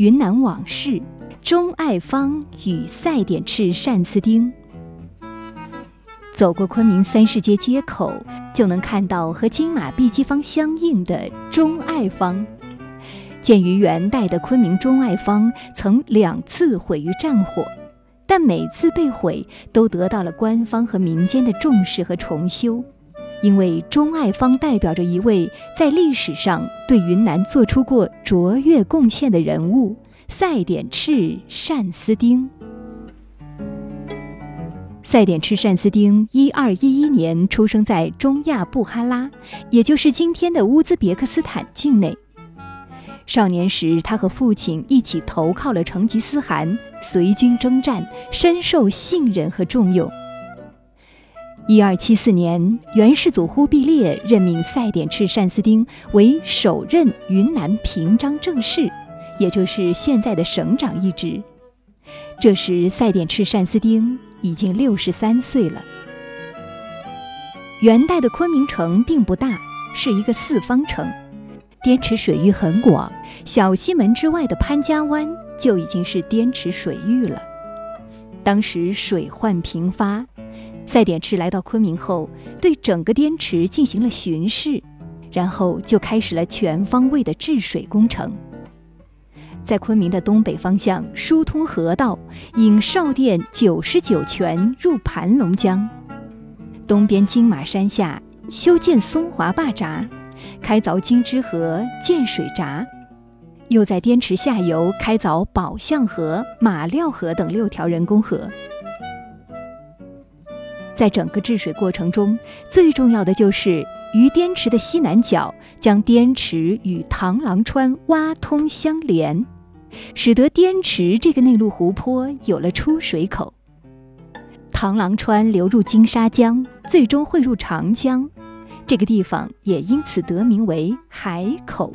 云南往事：钟爱芳与赛典赤单丝丁。走过昆明三世街街口，就能看到和金马碧鸡坊相应的钟爱芳。建于元代的昆明钟爱坊，曾两次毁于战火，但每次被毁都得到了官方和民间的重视和重修。因为钟爱芳代表着一位在历史上对云南做出过卓越贡献的人物——赛典赤单思丁。赛典赤单思丁一二一一年出生在中亚布哈拉，也就是今天的乌兹别克斯坦境内。少年时，他和父亲一起投靠了成吉思汗，随军征战，深受信任和重用。一二七四年，元世祖忽必烈任命赛典赤单丝钉为首任云南平章政事，也就是现在的省长一职。这时，赛典赤单丝钉已经六十三岁了。元代的昆明城并不大，是一个四方城，滇池水域很广，小西门之外的潘家湾就已经是滇池水域了。当时水患频发。赛典赤来到昆明后，对整个滇池进行了巡视，然后就开始了全方位的治水工程。在昆明的东北方向疏通河道，引少甸九十九泉入盘龙江；东边金马山下修建松华坝闸，开凿金枝河建水闸；又在滇池下游开凿宝象河、马料河等六条人工河。在整个治水过程中，最重要的就是于滇池的西南角将滇池与螳螂川挖通相连，使得滇池这个内陆湖泊有了出水口。螳螂川流入金沙江，最终汇入长江，这个地方也因此得名为海口。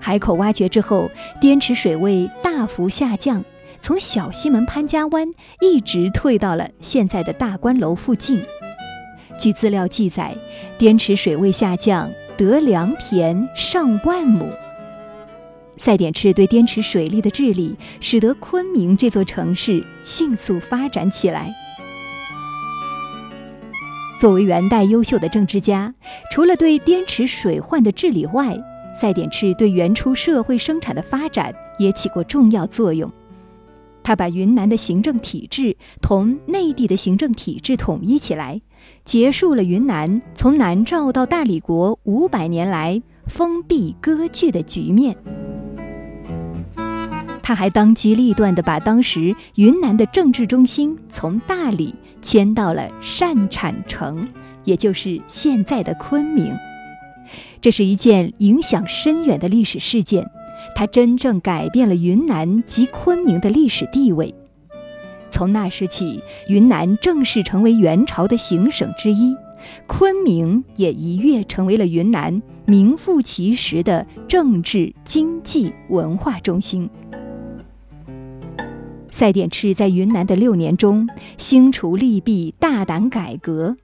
海口挖掘之后，滇池水位大幅下降。从小西门潘家湾一直退到了现在的大观楼附近。据资料记载，滇池水位下降，得良田上万亩。赛典赤对滇池水利的治理，使得昆明这座城市迅速发展起来。作为元代优秀的政治家，除了对滇池水患的治理外，赛典赤对原初社会生产的发展也起过重要作用。他把云南的行政体制同内地的行政体制统一起来，结束了云南从南诏到大理国五百年来封闭割据的局面。他还当机立断地把当时云南的政治中心从大理迁到了善产城，也就是现在的昆明。这是一件影响深远的历史事件。它真正改变了云南及昆明的历史地位。从那时起，云南正式成为元朝的行省之一，昆明也一跃成为了云南名副其实的政治、经济、文化中心。赛典赤在云南的六年中，兴除利弊，大胆改革。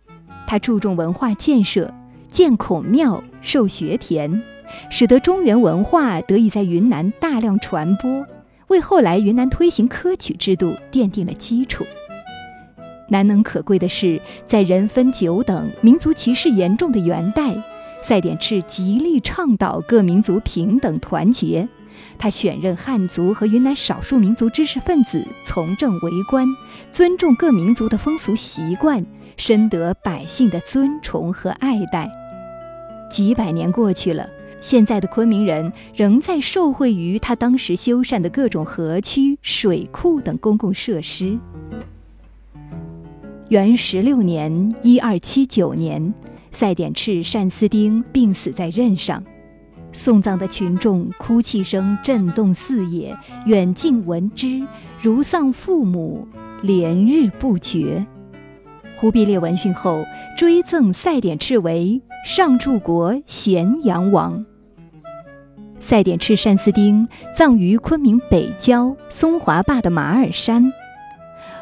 他注重文化建设，建孔庙，授学田。使得中原文化得以在云南大量传播，为后来云南推行科举制度奠定了基础。难能可贵的是，在人分九等、民族歧视严重的元代，赛典赤极力倡导各民族平等团结。他选任汉族和云南少数民族知识分子从政为官，尊重各民族的风俗习惯，深得百姓的尊崇和爱戴。几百年过去了。现在的昆明人仍在受惠于他当时修缮的各种河渠、水库等公共设施。元十六年（一二七九年），赛典赤单思丁病死在任上，送葬的群众哭泣声震动四野，远近闻之，如丧父母，连日不绝。忽必烈闻讯后，追赠赛典赤为上柱国咸阳王。赛典赤单思丁葬于昆明北郊松华坝的马尔山。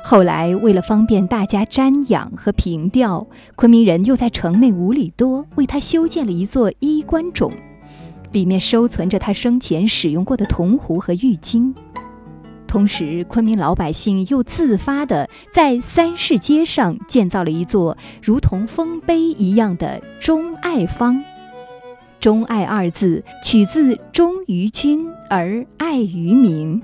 后来，为了方便大家瞻仰和凭吊，昆明人又在城内五里多为他修建了一座衣冠冢，里面收存着他生前使用过的铜壶和玉巾。同时，昆明老百姓又自发地在三市街上建造了一座如同丰碑一样的忠爱坊。忠爱二字取自忠于君而爱于民。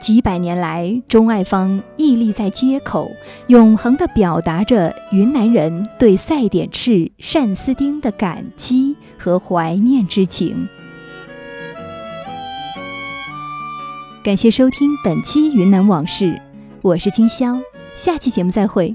几百年来，忠爱坊屹立在街口，永恒地表达着云南人对赛典赤、单思丁的感激和怀念之情。感谢收听本期《云南往事》，我是金潇，下期节目再会。